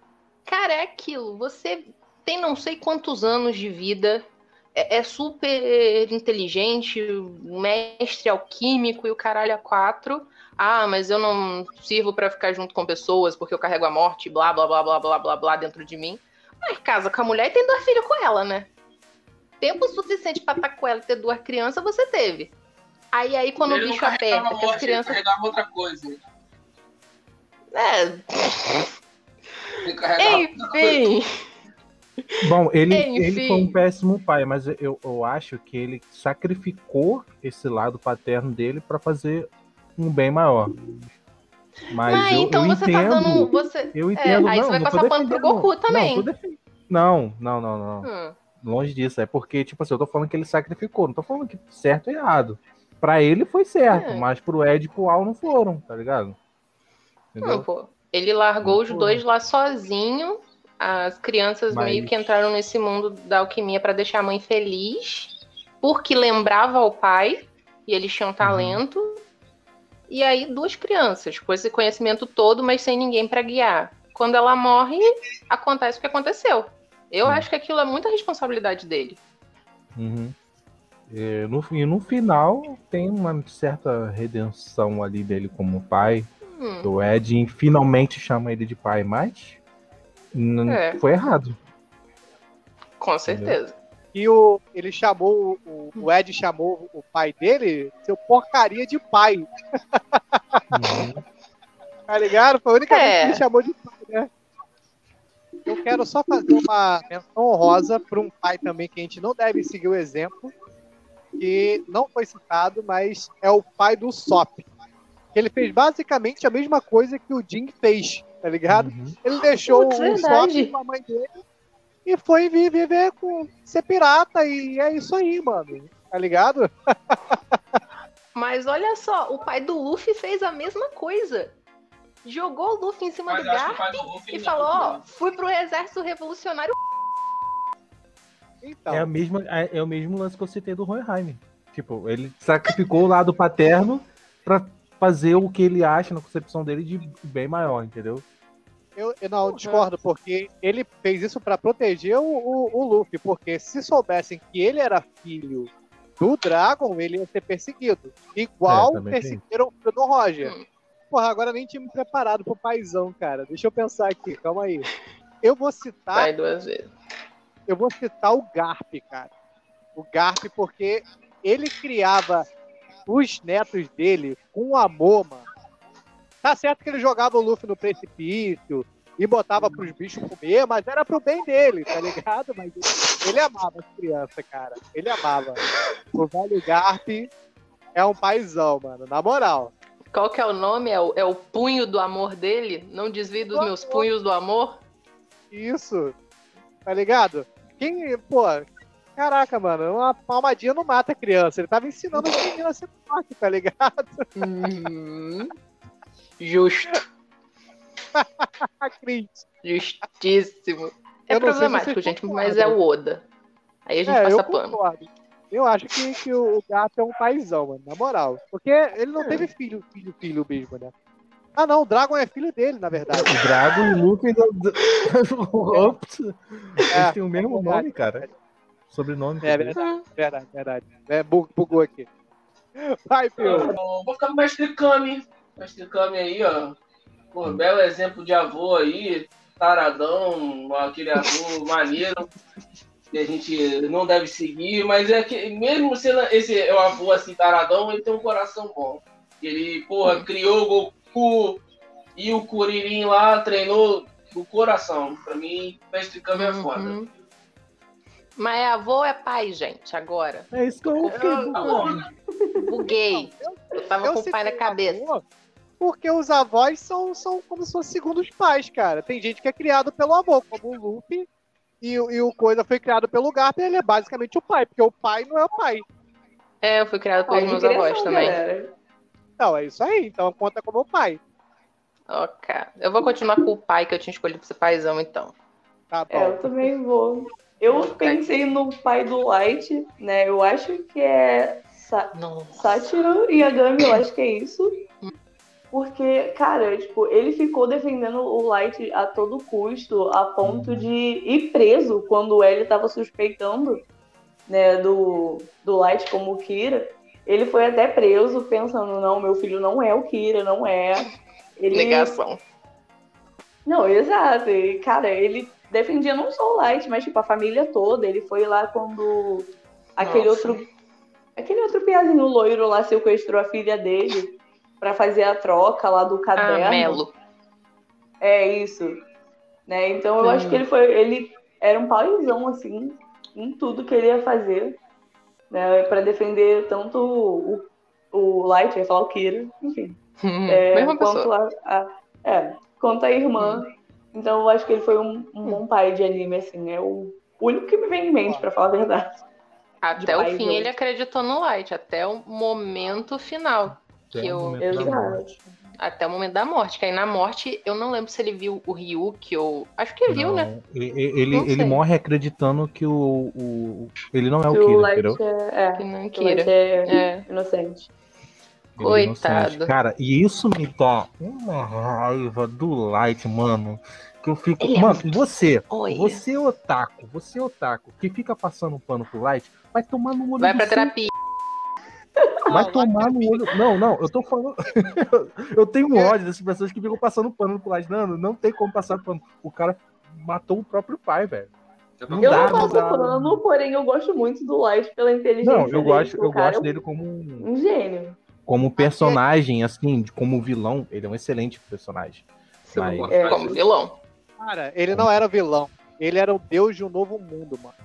Cara, é aquilo. Você tem não sei quantos anos de vida, é, é super inteligente, mestre alquímico e o caralho a quatro. Ah, mas eu não sirvo pra ficar junto com pessoas porque eu carrego a morte, blá, blá, blá, blá, blá, blá, blá, dentro de mim. Mas casa com a mulher e tem duas filhas com ela, né? Tempo suficiente pra estar com ela e ter duas crianças, você teve. Aí, aí quando Ele o bicho aperta, que as morte, ele crianças. carregava outra coisa. É, Ele enfim. Bom, ele, Enfim. ele foi um péssimo pai, mas eu, eu acho que ele sacrificou esse lado paterno dele pra fazer um bem maior. Mas Mas eu, então eu você entendo, tá dando. Você... eu entendo. aí não, você vai passar pano pro Goku também. Não, não, não, não, não. Hum. Longe disso. É porque, tipo assim, eu tô falando que ele sacrificou. Não tô falando que certo ou errado. Pra ele foi certo, É. mas pro Ed e pro Al não foram, tá ligado? Entendeu? Não, pô. Ele largou Não os dois lá sozinho. As crianças Mas- meio que entraram nesse mundo da alquimia pra deixar a mãe feliz, porque lembrava o pai e eles tinham Uhum. talento. E aí duas crianças com esse conhecimento todo, mas sem ninguém pra guiar. Quando ela morre, acontece o que aconteceu. Eu Hum. acho que aquilo é muita responsabilidade dele. Uhum. E, no, e no final tem uma certa redenção ali dele como pai. Hum. O Ed finalmente chama ele de pai, mas É. foi errado. Com certeza. E o, ele chamou, o, o Ed chamou o pai dele, seu porcaria de pai, Uhum. tá ligado? Foi a única É. vez que ele chamou de pai, né? Eu quero só fazer uma menção honrosa para um pai também que a gente não deve seguir o exemplo, que não foi citado, mas é o pai do Sop. Ele fez basicamente a mesma coisa que o Jim fez, tá ligado? Uhum. Ele deixou Putz, o. Sop com a mãe dele e foi vi- viver com ser pirata e é isso aí, mano. Tá ligado? Mas olha só, o pai do Luffy fez a mesma coisa. Jogou o Luffy em cima Mas do eu acho que Gar o pai do Luffy e falou, ó, fui pro exército revolucionário. Então, É, a mesma, é, é o mesmo lance que eu citei do Hohenheim. Tipo, ele sacrificou o lado paterno pra fazer o que ele acha na concepção dele de bem maior, entendeu? Eu, eu não discordo, porque ele fez isso pra proteger o, o, o Luffy, porque se soubessem que ele era filho do Dragon, ele ia ser perseguido. Igual É, tem perseguiram o filho do Roger. Hum. Porra, agora nem tinha me preparado pro paizão, cara. Deixa eu pensar aqui, calma aí. Eu vou citar Vai duas vezes. eu vou citar o Garp, cara. O Garp, porque ele criava os netos dele com amor, mano. Tá certo que ele jogava o Luffy no precipício e botava pros bichos comer, mas era pro bem dele, tá ligado? Mas ele, ele amava as crianças, cara. Ele amava. O velho Garp é um paizão, mano. Na moral. Qual que é o nome? É o, é o punho do amor dele? Não desvie dos meus punhos do amor? Isso. Tá ligado? Quem, pô, caraca, mano, uma palmadinha não mata a criança. Ele tava ensinando os meninos a ser forte, tá ligado? Uhum. Justo. Justíssimo. É se problemático, gente, mas é o Oda. Aí a gente É, passa eu pano. concordo. Eu acho que, que o gato é um paizão, mano, na moral. Porque ele não É. teve filho, filho, filho mesmo, né? Ah, não, o Dragon é filho dele, na verdade. O Drago e o Luffy. do- do- Ops, eles têm o mesmo é verdade. nome, cara. Sobrenome. É verdade, verdade, verdade. É, bu- bugou aqui. Vai, Pio. Então, vou ficar com o Mestre Kami. Mestre Kami aí, ó. Pô, belo exemplo de avô aí. Taradão, aquele avô maneiro. Que a gente não deve seguir, mas é que mesmo sendo esse é o avô assim, taradão, ele tem um coração bom. Ele, porra, criou o Goku e o Kuririn lá, treinou do coração. Pra mim, Mestre Kami é foda. Uhum. Mas é avô ou é pai, gente, agora? É isso que eu fiquei. Buguei. Eu tava Eu com o pai na cabeça. avô Porque os avós são, são como se fossem segundos pais, cara. Tem gente que é criado pelo avô, como o Luffy. E, o- e o Coisa foi criado pelo Garp, ele é basicamente o pai, porque o pai não é o pai. É, eu fui criada Pai pelos de meus avós também. galera. Não, é isso aí, então conta como o pai. Ok. Eu vou continuar com o pai que eu tinha escolhido pra ser paizão, então. Tá bom. É, eu também vou. Eu pensei no pai do Light, né? Eu acho que é Sa Nossa. Sátiro e Yagami, eu acho que é isso. Porque, cara, tipo, ele ficou defendendo o Light a todo custo, a ponto de ir preso quando o L tava suspeitando, né, do, do Light como Kira. Ele foi até preso pensando, não, meu filho não é o Kira, não é. Ele... Negação. Não, exato. E, cara, ele defendia não só o Light, mas tipo a família toda. Ele foi lá quando aquele Nossa. outro aquele outro piazinho loiro lá sequestrou a filha dele pra fazer a troca lá do Ah, caderno. Melo. É isso. Né? Então eu Hum. acho que ele foi ele era um paizão assim em tudo que ele ia fazer, né, para defender tanto o, o Light, falar o Kira, enfim, é, Mesma quanto a, a- é, quanto a irmã. Então eu acho que ele foi um, um bom pai de anime, assim. É o único que me vem em mente, pra falar a verdade. Até o fim ele acreditou no Light, até o momento final. Até Que o eu, momento da Exato. morte. até o momento da morte. Que aí na morte, eu não lembro se ele viu o Ryuki ou. Acho que viu, né? Não, Ele, ele, Não ele sei. morre acreditando que o, o ele não é o Que o Kira, Light entendeu? é, Que é, não que o Light Kira. é É. inocente. Ele é inocente. Coitado. Cara, e isso me dá uma raiva do Light, mano. Que eu fico. Ele é mano, você, Oi. você otaku, você otaku, que fica passando pano pro Light, vai tomar no olho Vai pra seu terapia. Vai tomar no olho. Não, não, eu tô falando. eu tenho um ódio dessas pessoas que ficam passando pano pro Light. Não, não tem como passar pano. O cara matou o próprio pai, velho. É pra Não Eu dá, não passo pano, porém eu gosto muito do Light pela inteligência Não, eu dele. gosto, eu gosto é dele como um, um gênio. como personagem, assim, como vilão. Ele é um excelente personagem. Mas- É. Como vilão. Cara, ele não era vilão. Ele era o deus de um novo mundo, mano.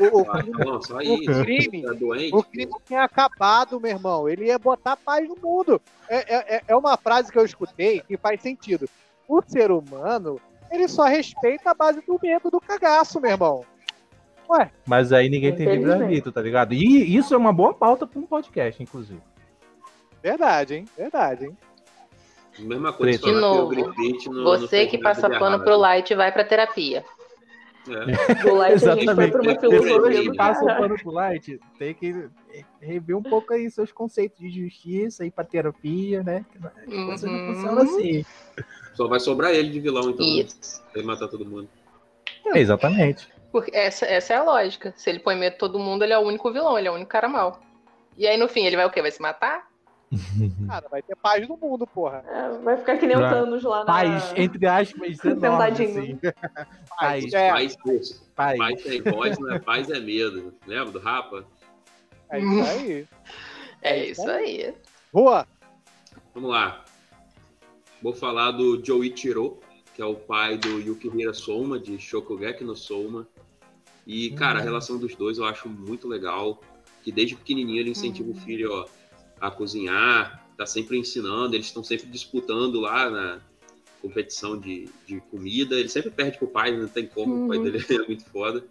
O, o- Ah, não, só isso. o crime, Tá doente? o crime tinha acabado, meu irmão. Ele ia botar paz no mundo. É, é- é- é uma frase que eu escutei que faz sentido. O ser humano, ele só respeita a base do medo do cagaço, meu irmão. Mas aí ninguém tem livre-arbítrio, tá ligado? E isso é uma boa pauta pra um podcast, inclusive. Verdade, hein? Verdade, hein? Mesma coisa De novo, o grafite não- não Você fez que passa pano errado. pro Light vai pra terapia. É. Do Light a gente foi Exatamente. pra uma filosofia que Sim. passam pano pro Light tem que rever um pouco aí seus conceitos de justiça, ir pra terapia, né? As coisas não Uhum. funcionam assim. Só vai sobrar ele de vilão, então. né? Isso. Ele matar todo mundo. É, exatamente. Porque essa, essa é a lógica. Se ele põe medo de todo mundo, ele é o único vilão, ele é o único cara mal. E aí, no fim, ele vai o quê? Vai se matar? Cara, vai ter paz no mundo, porra. É, vai ficar que nem o Thanos lá na... Paz, entre aspas, enorme, assim. Paz, É, Paz, isso. paz. Paz tem voz, não é paz é medo. Lembra do Rapa? é isso aí. É isso aí. Rua, Vamos lá. Vou falar do Joichiro, que é o pai do Yukihira Soma, de Shokugeki no Soma. E, cara, a relação dos dois eu acho muito legal. Que desde pequenininho ele incentiva o filho ó, a cozinhar, tá sempre ensinando, eles estão sempre disputando lá na competição de, de comida. Ele sempre perde pro pai, não tem como, o pai Uhum. dele é muito foda.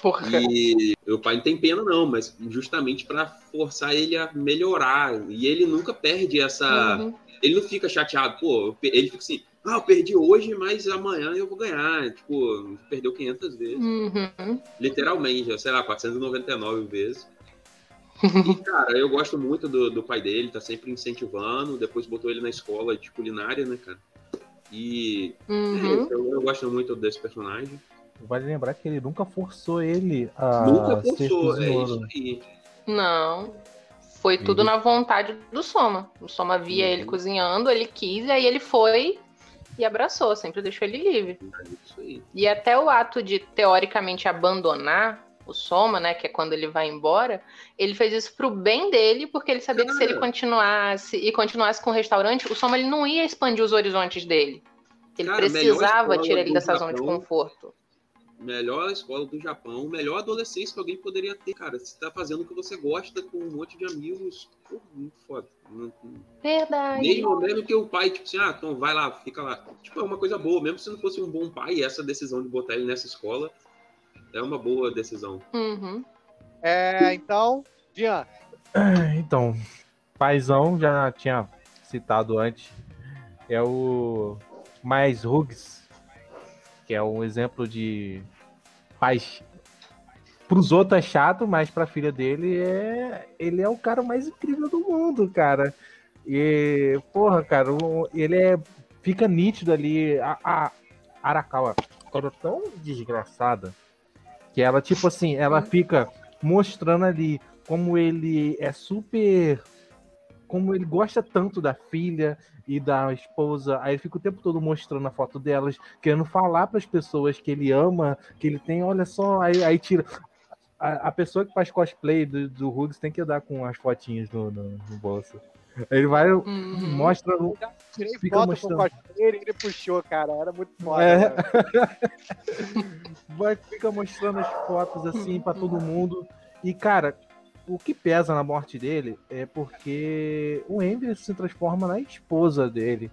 Porra. E o pai não tem pena, não, mas justamente pra forçar ele a melhorar. E ele nunca perde essa. Uhum. Ele não fica chateado, pô, ele fica assim, ah, eu perdi hoje, mas amanhã eu vou ganhar. Tipo, perdeu 500 vezes. Uhum. Literalmente, sei lá, 499 vezes. E, cara, eu gosto muito do, do pai dele, tá sempre incentivando. Depois botou ele na escola de culinária, né, cara? E é Uhum. isso, eu, eu gosto muito desse personagem. Vale lembrar que ele nunca forçou ele a Nunca ser forçou, é isso aí. Não. Foi tudo Ele- na vontade do Soma. O Soma via Uhum. ele cozinhando, ele quis, e aí ele foi e abraçou, sempre deixou ele livre. É isso aí. E até o ato de, teoricamente, abandonar o Soma, né, que é quando ele vai embora, ele fez isso pro bem dele, porque ele sabia que se ele continuasse e continuasse com o restaurante, o Soma ele não ia expandir os horizontes dele. Ele Cara, precisava tirar ele dessa zona de Japão. conforto. melhor escola do Japão, melhor adolescência que alguém poderia ter, cara. Você tá fazendo o que você gosta com um monte de amigos, pô, muito foda. Verdade. Mesmo, mesmo que o pai, tipo assim, ah, então vai lá, fica lá. Tipo, é uma coisa boa, mesmo se não fosse um bom pai, essa decisão de botar ele nessa escola é uma boa decisão. Uhum. é, então, Dian, Ah, Então, paizão já tinha citado antes. É o Mais Hugs, que é um exemplo de paz. Pros outros é chato, mas pra filha dele é. Ele é o cara mais incrível do mundo, cara. E, porra, cara, ele é. Fica nítido ali. A, a Arakawa é tão desgraçada que ela, tipo assim, ela fica mostrando ali como ele é super. Como ele gosta tanto da filha e da esposa, aí ele fica o tempo todo mostrando a foto delas, querendo falar para as pessoas que ele ama, que ele tem, olha só, aí, aí tira. A, a pessoa que faz cosplay do, do tem que andar com as fotinhas no, no, no bolso. Ele vai, Uhum. mostra. Tirei Fica foto mostrando. com o cosplayer e ele puxou, cara. Era muito foda. É. vai, fica mostrando as fotos assim pra todo mundo. E, cara, o que pesa na morte dele é porque o Ender se transforma na esposa dele.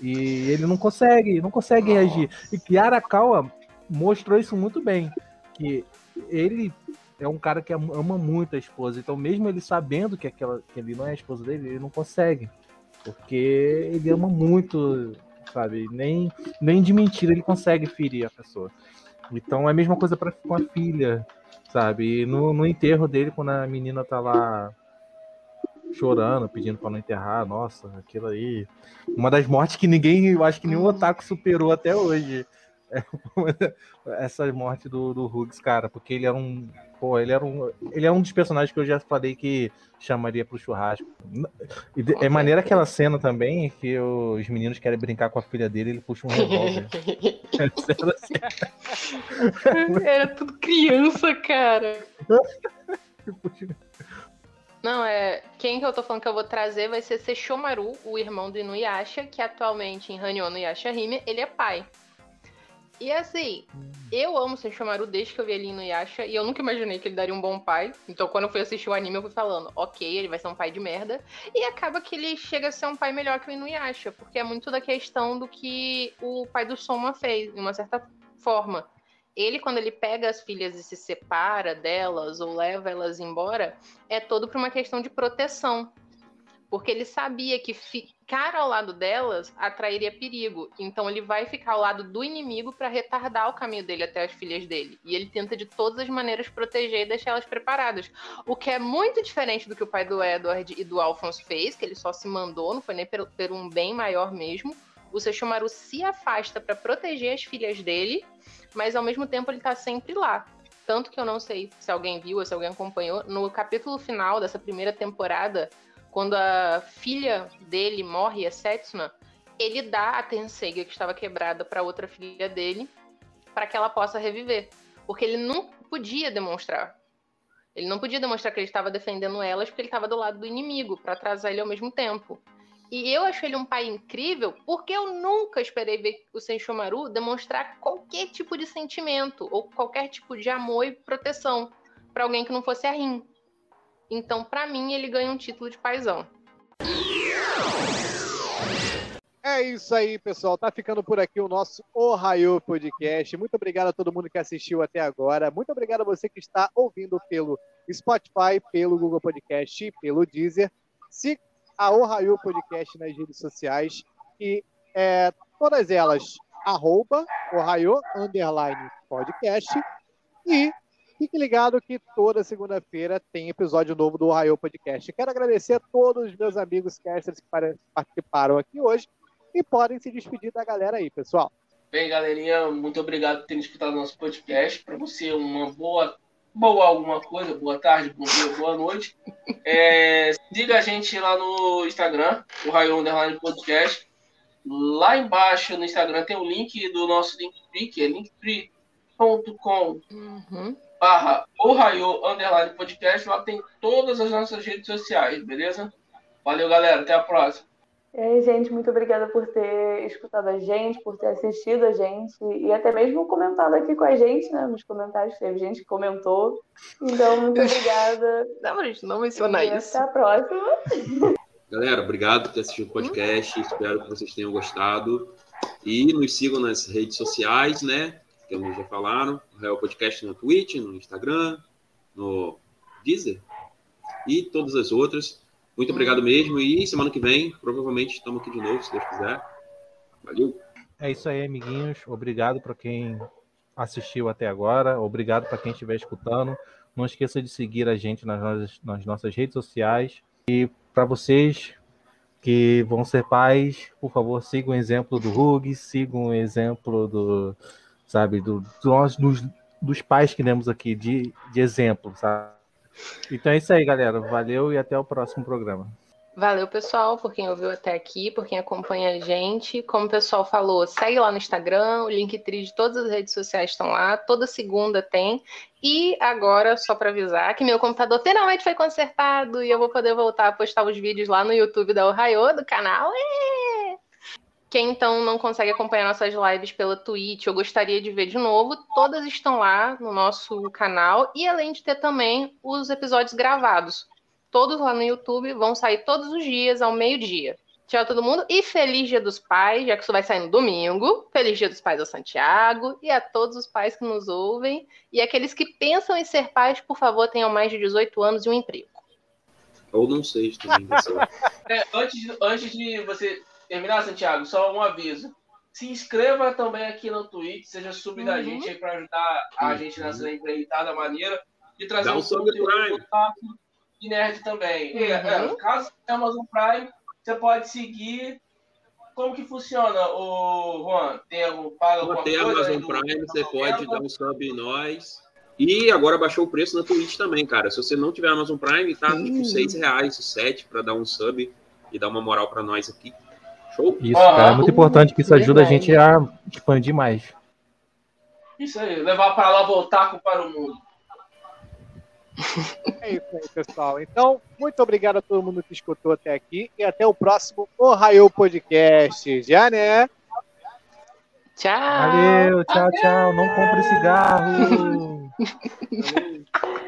E ele não consegue, não consegue reagir. E Kiara Kawa mostrou isso muito bem. Que ele é um cara que am- ama muito a esposa. Então, mesmo ele sabendo que, aquela, que ele não é a esposa dele, ele não consegue. Porque ele ama muito, sabe? Nem, nem de mentira ele consegue ferir a pessoa. Então é a mesma coisa pra, com a filha, sabe? E no, no enterro dele, quando a menina tá lá chorando, pedindo pra não enterrar, nossa, aquilo aí. Uma das mortes que ninguém, eu acho que nenhum otaku superou até hoje. É essa morte do, do Hughes, cara, porque ele era um. Pô, ele era um. Ele é um dos personagens que eu já falei que chamaria pro churrasco. E de- é maneira aquela cena também que os meninos querem brincar com a filha dele, ele puxa um revólver. Era tudo criança, cara. Não, é. Quem que eu tô falando que eu vou trazer vai ser Sesshomaru, o irmão do Inuyasha, que atualmente em Hanyo no Yashahime, ele é pai. E assim, eu amo Sesshomaru desde que eu vi ele em Inuyasha, e eu nunca imaginei que ele daria um bom pai. Então quando eu fui assistir o anime, eu fui falando, ok, ele vai ser um pai de merda. E acaba que ele chega a ser um pai melhor que o Inuyasha, porque é muito da questão do que o pai do Soma fez, de uma certa forma. Ele, quando ele pega as filhas e se separa delas ou leva elas embora, é todo por uma questão de proteção. Porque ele sabia que ficar ao lado delas atrairia perigo. Então ele vai ficar ao lado do inimigo para retardar o caminho dele até as filhas dele. E ele tenta de todas as maneiras proteger e deixar elas preparadas. O que é muito diferente do que o pai do Edward e do Alphonse fez, que ele só se mandou, não foi nem por, por um bem maior mesmo. O Sesshomaru se afasta para proteger as filhas dele, mas ao mesmo tempo ele tá sempre lá. Tanto que eu não sei se alguém viu se alguém acompanhou. No capítulo final dessa primeira temporada, quando a filha dele morre, a Setsuna, ele dá a Tenseiga que estava quebrada para outra filha dele, para que ela possa reviver. Porque ele não podia demonstrar. Ele não podia demonstrar que ele estava defendendo elas, porque ele estava do lado do inimigo, para atrasar ele ao mesmo tempo. E eu acho ele um pai incrível, porque eu nunca esperei ver o Senshomaru demonstrar qualquer tipo de sentimento, ou qualquer tipo de amor e proteção para alguém que não fosse a Rin. Então, pra mim, ele ganha um título de paizão. É isso aí, pessoal. Tá ficando por aqui o nosso Ohio Podcast. Muito obrigado a todo mundo que assistiu até agora. Muito obrigado a você que está ouvindo pelo Spotify, pelo Google Podcast pelo Deezer. Siga a Ohio Podcast nas redes sociais e é, todas elas, arroba Ohio Underline Podcast. E fique ligado que toda segunda-feira tem episódio novo do Ohio Podcast. Quero agradecer a todos os meus amigos casters que participaram aqui hoje e podem se despedir da galera aí, pessoal. Bem, galerinha, muito obrigado por terem escutado nosso podcast. Para você, uma boa, boa alguma coisa, boa tarde, bom dia, boa noite. É, siga a gente lá no Instagram, o Raio Underline Podcast. Lá embaixo no Instagram tem o link do nosso Linktree, que é linktree.com Uhum. Barra o Raio Underline Podcast. Lá tem todas as nossas redes sociais, beleza? Valeu, galera. Até a próxima. E aí, gente, muito obrigada por ter escutado a gente, por ter assistido a gente e até mesmo comentado aqui com a gente, né? Nos comentários teve gente que comentou. Então, muito obrigada. Não, gente não mencionar e isso. até a próxima. Galera, obrigado por ter assistido o podcast. Espero que vocês tenham gostado. E nos sigam nas redes sociais, né? Como já falaram. O Real Podcast no Twitch, no Instagram, no Deezer e todas as outras. Muito obrigado mesmo. E semana que vem, provavelmente, estamos aqui de novo, se Deus quiser. Valeu! É isso aí, amiguinhos. Obrigado para quem assistiu até agora. Obrigado para quem estiver escutando. Não esqueça de seguir a gente nas nossas, nas nossas redes sociais. E para vocês que vão ser pais, por favor, sigam o exemplo do Hug, sigam o exemplo do, sabe, do, do nós- dos, dos pais que temos aqui de, de exemplo, sabe? Então é isso aí, galera. Valeu e até o próximo programa. Valeu, pessoal, por quem ouviu até aqui, por quem acompanha a gente. Como o pessoal falou, segue lá no Instagram, o Linktree de todas as redes sociais estão lá, toda segunda tem. E agora, só para avisar, que meu computador finalmente foi consertado e eu vou poder voltar a postar os vídeos lá no YouTube da Ohio, do canal. É! Quem então não consegue acompanhar nossas lives pela Twitch ou gostaria de ver de novo, todas estão lá no nosso canal e além de ter também os episódios gravados todos lá no YouTube, vão sair todos os dias ao meio-dia. Tchau, todo mundo. E feliz Dia dos Pais, já que isso vai sair no domingo. Feliz Dia dos Pais ao Santiago e a todos os pais que nos ouvem. E aqueles que pensam em ser pais, por favor, tenham mais de 18 anos e um emprego. Ou não seja também. pessoal. É, antes, antes de você terminar, Santiago, só um aviso. Se inscreva também aqui no Twitch, seja sub da Uhum. gente aí para ajudar a gente nessa empreitada maneira de trazer Dá um sub conteúdo Prime. rápido e nerd também. E, é, Uhum. caso tenha Amazon Prime, você pode seguir. Como que funciona, o Juan? Tem algum paga alguma Tem coisa Amazon do- Prime, você pode dar um sub em nós. E agora baixou o preço na Twitch também, cara. Se você não tiver Amazon Prime, tá tipo 6 reais, 7 para dar um sub e dar uma moral para nós aqui. Show? Isso, Aham. cara, é muito importante que isso ajuda a gente a expandir mais. Isso aí, levar para lá voltar com para o mundo. É isso aí, pessoal. Então, muito obrigado a todo mundo que escutou até aqui e até o próximo Ohio Podcast. Já, né? Tchau! Valeu, tchau, tchau. Não compre cigarro.